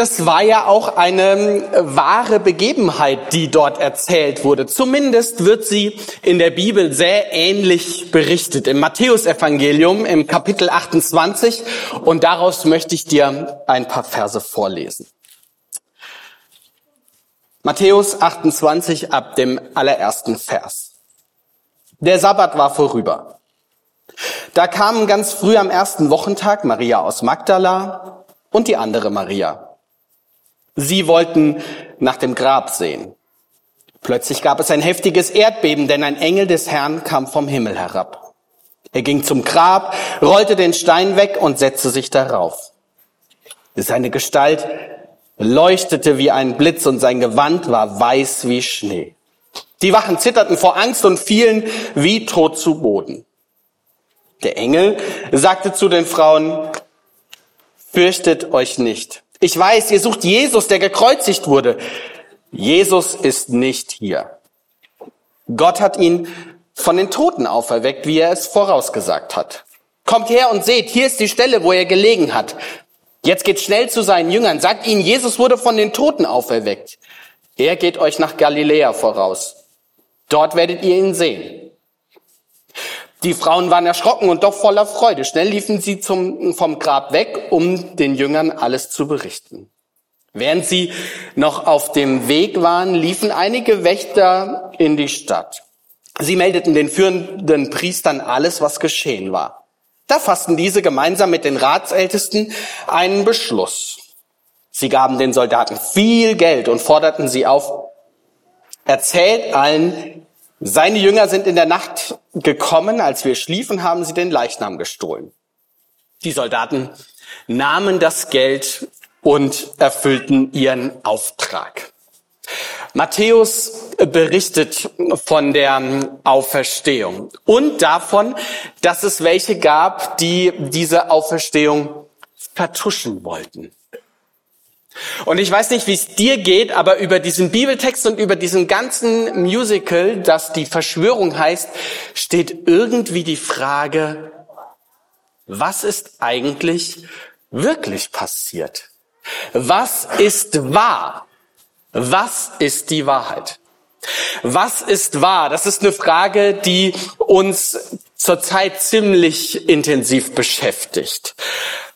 das war ja auch eine äh, wahre Begebenheit, die dort erzählt wurde. Zumindest wird sie in der Bibel sehr ähnlich berichtet. Im Matthäusevangelium im Kapitel 28. Und daraus möchte ich dir ein paar Verse vorlesen. Matthäus 28 ab dem allerersten Vers. Der Sabbat war vorüber. Da kamen ganz früh am ersten Wochentag Maria aus Magdala und die andere Maria. Sie wollten nach dem Grab sehen. Plötzlich gab es ein heftiges Erdbeben, denn ein Engel des Herrn kam vom Himmel herab. Er ging zum Grab, rollte den Stein weg und setzte sich darauf. Seine Gestalt leuchtete wie ein Blitz und sein Gewand war weiß wie Schnee. Die Wachen zitterten vor Angst und fielen wie tot zu Boden. Der Engel sagte zu den Frauen, fürchtet euch nicht. Ich weiß, ihr sucht Jesus, der gekreuzigt wurde. Jesus ist nicht hier. Gott hat ihn von den Toten auferweckt, wie er es vorausgesagt hat. Kommt her und seht, hier ist die Stelle, wo er gelegen hat. Jetzt geht schnell zu seinen Jüngern, sagt ihnen, Jesus wurde von den Toten auferweckt. Er geht euch nach Galiläa voraus. Dort werdet ihr ihn sehen. Die Frauen waren erschrocken und doch voller Freude. Schnell liefen sie zum, vom Grab weg, um den Jüngern alles zu berichten. Während sie noch auf dem Weg waren, liefen einige Wächter in die Stadt. Sie meldeten den führenden Priestern alles, was geschehen war. Da fassten diese gemeinsam mit den Ratsältesten einen Beschluss. Sie gaben den Soldaten viel Geld und forderten sie auf, erzählt allen, seine Jünger sind in der Nacht gekommen, als wir schliefen, haben sie den Leichnam gestohlen. Die Soldaten nahmen das Geld und erfüllten ihren Auftrag. Matthäus berichtet von der Auferstehung und davon, dass es welche gab, die diese Auferstehung vertuschen wollten. Und ich weiß nicht, wie es dir geht, aber über diesen Bibeltext und über diesen ganzen Musical, das die Verschwörung heißt, steht irgendwie die Frage, was ist eigentlich wirklich passiert? Was ist wahr? Was ist die Wahrheit? Was ist wahr? Das ist eine Frage, die uns zurzeit ziemlich intensiv beschäftigt.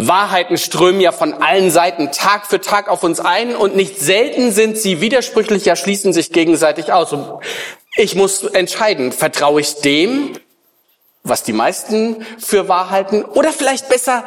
Wahrheiten strömen ja von allen Seiten Tag für Tag auf uns ein und nicht selten sind sie widersprüchlich, ja schließen sich gegenseitig aus. Und ich muss entscheiden, vertraue ich dem, was die meisten für wahr halten, oder vielleicht besser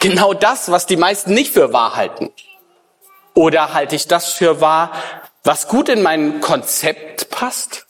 genau das, was die meisten nicht für wahr halten. Oder halte ich das für wahr, was gut in mein Konzept passt?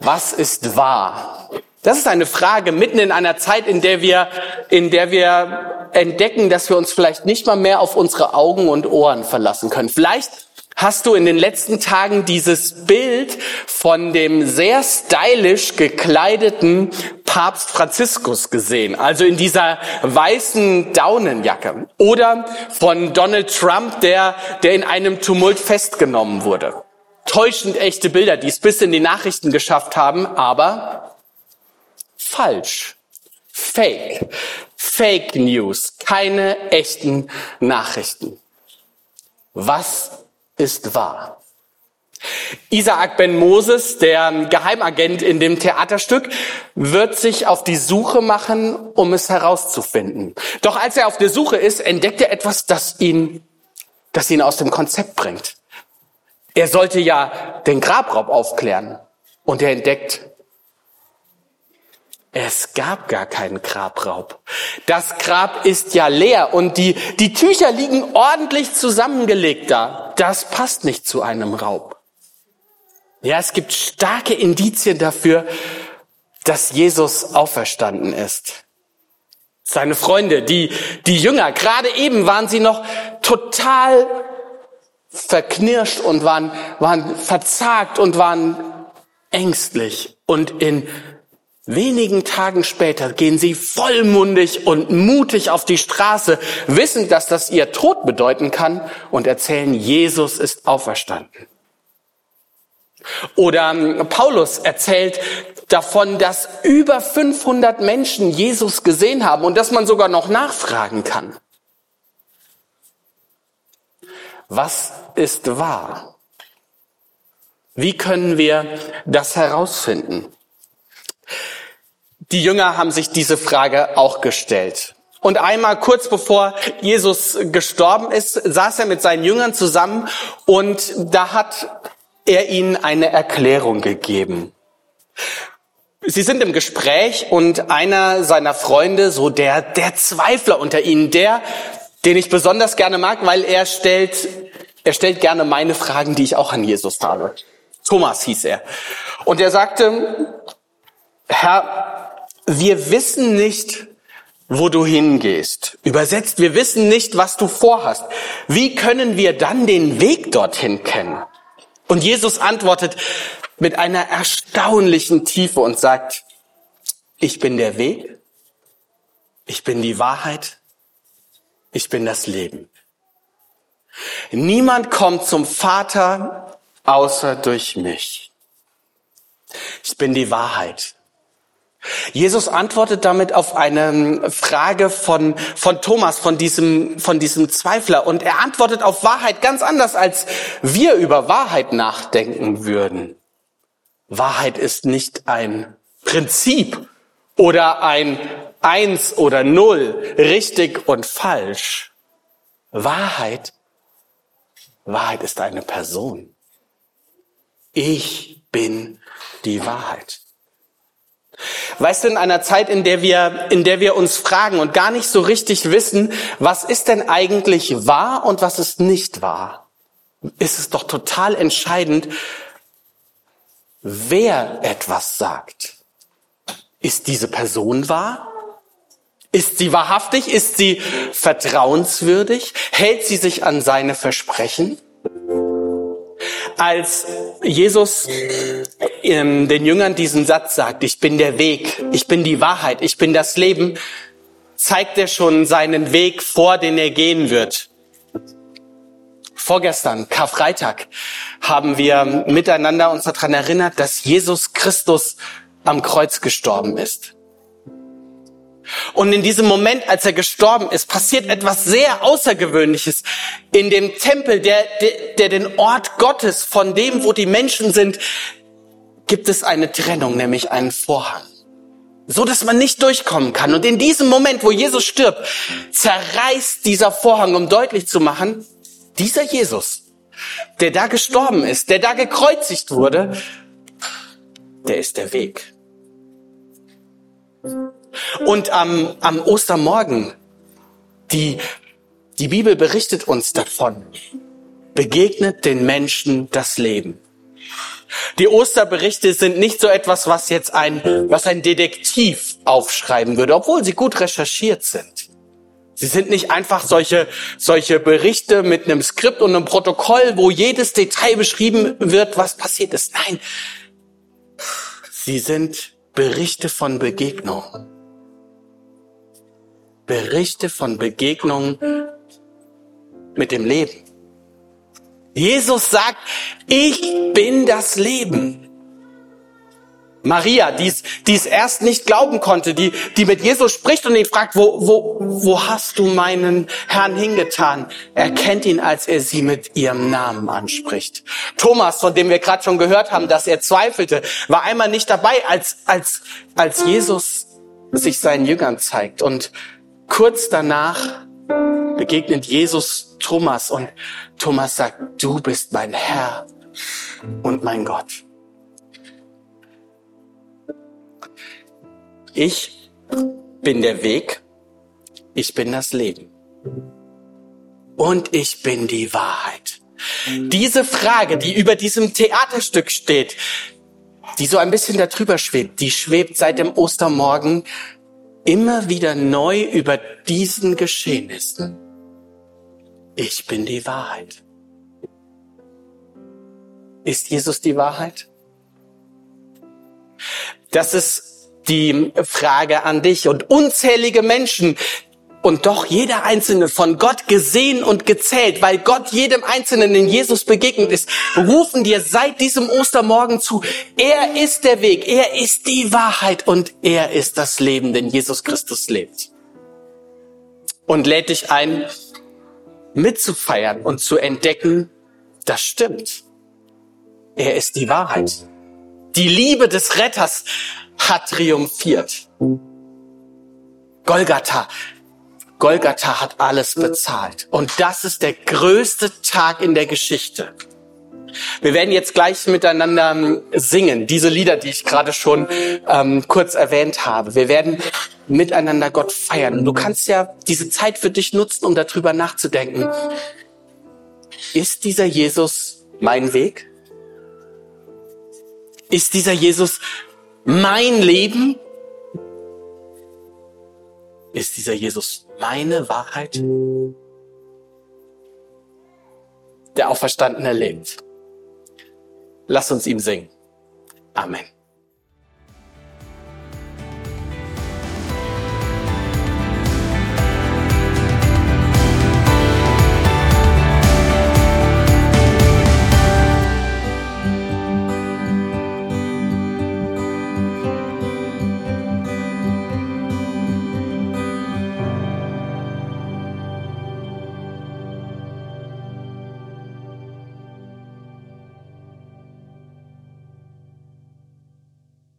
Was ist wahr? Das ist eine Frage mitten in einer Zeit, in der wir, in der wir entdecken, dass wir uns vielleicht nicht mal mehr auf unsere Augen und Ohren verlassen können. Vielleicht hast du in den letzten Tagen dieses Bild von dem sehr stylisch gekleideten Papst Franziskus gesehen, also in dieser weißen Daunenjacke oder von Donald Trump, der, der in einem Tumult festgenommen wurde. Täuschend echte Bilder, die es bis in die Nachrichten geschafft haben, aber falsch. Fake. Fake News. Keine echten Nachrichten. Was ist wahr? Isaac Ben Moses, der Geheimagent in dem Theaterstück, wird sich auf die Suche machen, um es herauszufinden. Doch als er auf der Suche ist, entdeckt er etwas, das ihn, das ihn aus dem Konzept bringt. Er sollte ja den Grabraub aufklären. Und er entdeckt, es gab gar keinen Grabraub. Das Grab ist ja leer und die, die Tücher liegen ordentlich zusammengelegt da. Das passt nicht zu einem Raub. Ja, es gibt starke Indizien dafür, dass Jesus auferstanden ist. Seine Freunde, die, die Jünger, gerade eben waren sie noch total verknirscht und waren, waren verzagt und waren ängstlich und in Wenigen Tagen später gehen sie vollmundig und mutig auf die Straße, wissend, dass das ihr Tod bedeuten kann und erzählen, Jesus ist auferstanden. Oder ähm, Paulus erzählt davon, dass über 500 Menschen Jesus gesehen haben und dass man sogar noch nachfragen kann. Was ist wahr? Wie können wir das herausfinden? Die Jünger haben sich diese Frage auch gestellt. Und einmal kurz bevor Jesus gestorben ist, saß er mit seinen Jüngern zusammen und da hat er ihnen eine Erklärung gegeben. Sie sind im Gespräch und einer seiner Freunde, so der, der Zweifler unter ihnen, der, den ich besonders gerne mag, weil er stellt, er stellt gerne meine Fragen, die ich auch an Jesus habe. Thomas hieß er. Und er sagte, Herr, wir wissen nicht, wo du hingehst. Übersetzt, wir wissen nicht, was du vorhast. Wie können wir dann den Weg dorthin kennen? Und Jesus antwortet mit einer erstaunlichen Tiefe und sagt, ich bin der Weg, ich bin die Wahrheit, ich bin das Leben. Niemand kommt zum Vater außer durch mich. Ich bin die Wahrheit. Jesus antwortet damit auf eine Frage von, von Thomas, von diesem, von diesem Zweifler. Und er antwortet auf Wahrheit ganz anders, als wir über Wahrheit nachdenken würden. Wahrheit ist nicht ein Prinzip oder ein Eins oder Null, richtig und falsch. Wahrheit, Wahrheit ist eine Person. Ich bin die Wahrheit. Weißt du, in einer Zeit, in der wir, in der wir uns fragen und gar nicht so richtig wissen, was ist denn eigentlich wahr und was ist nicht wahr, ist es doch total entscheidend, wer etwas sagt. Ist diese Person wahr? Ist sie wahrhaftig? Ist sie vertrauenswürdig? Hält sie sich an seine Versprechen? Als Jesus ähm, den Jüngern diesen Satz sagt, ich bin der Weg, ich bin die Wahrheit, ich bin das Leben, zeigt er schon seinen Weg vor, den er gehen wird. Vorgestern, Karfreitag, haben wir miteinander uns daran erinnert, dass Jesus Christus am Kreuz gestorben ist. Und in diesem Moment, als er gestorben ist, passiert etwas sehr Außergewöhnliches. In dem Tempel, der, der, der den Ort Gottes, von dem, wo die Menschen sind, gibt es eine Trennung, nämlich einen Vorhang. So dass man nicht durchkommen kann. Und in diesem Moment, wo Jesus stirbt, zerreißt dieser Vorhang, um deutlich zu machen, dieser Jesus, der da gestorben ist, der da gekreuzigt wurde, der ist der Weg. Und am, am Ostermorgen, die, die Bibel berichtet uns davon, begegnet den Menschen das Leben. Die Osterberichte sind nicht so etwas, was jetzt ein, was ein Detektiv aufschreiben würde, obwohl sie gut recherchiert sind. Sie sind nicht einfach solche, solche Berichte mit einem Skript und einem Protokoll, wo jedes Detail beschrieben wird, was passiert ist. Nein, sie sind Berichte von Begegnungen. Berichte von Begegnungen mit dem Leben. Jesus sagt, ich bin das Leben. Maria, die es erst nicht glauben konnte, die, die mit Jesus spricht und ihn fragt, wo, wo, wo hast du meinen Herrn hingetan? Er kennt ihn, als er sie mit ihrem Namen anspricht. Thomas, von dem wir gerade schon gehört haben, dass er zweifelte, war einmal nicht dabei, als, als, als Jesus sich seinen Jüngern zeigt. Und kurz danach begegnet Jesus Thomas und Thomas sagt, du bist mein Herr und mein Gott. Ich bin der Weg, ich bin das Leben und ich bin die Wahrheit. Diese Frage, die über diesem Theaterstück steht, die so ein bisschen darüber schwebt, die schwebt seit dem Ostermorgen immer wieder neu über diesen Geschehnissen. Ich bin die Wahrheit. Ist Jesus die Wahrheit? Das ist die Frage an dich und unzählige Menschen, und doch jeder Einzelne von Gott gesehen und gezählt, weil Gott jedem Einzelnen in Jesus begegnet ist, rufen dir seit diesem Ostermorgen zu, er ist der Weg, er ist die Wahrheit und er ist das Leben, denn Jesus Christus lebt. Und lädt dich ein, mitzufeiern und zu entdecken, das stimmt. Er ist die Wahrheit. Die Liebe des Retters hat triumphiert. Golgatha. Golgatha hat alles bezahlt. Und das ist der größte Tag in der Geschichte. Wir werden jetzt gleich miteinander ähm, singen, diese Lieder, die ich gerade schon ähm, kurz erwähnt habe. Wir werden miteinander Gott feiern. Und du kannst ja diese Zeit für dich nutzen, um darüber nachzudenken. Ist dieser Jesus mein Weg? Ist dieser Jesus mein Leben? Ist dieser Jesus meine Wahrheit? Der Auferstandene lebt. Lass uns ihm singen. Amen.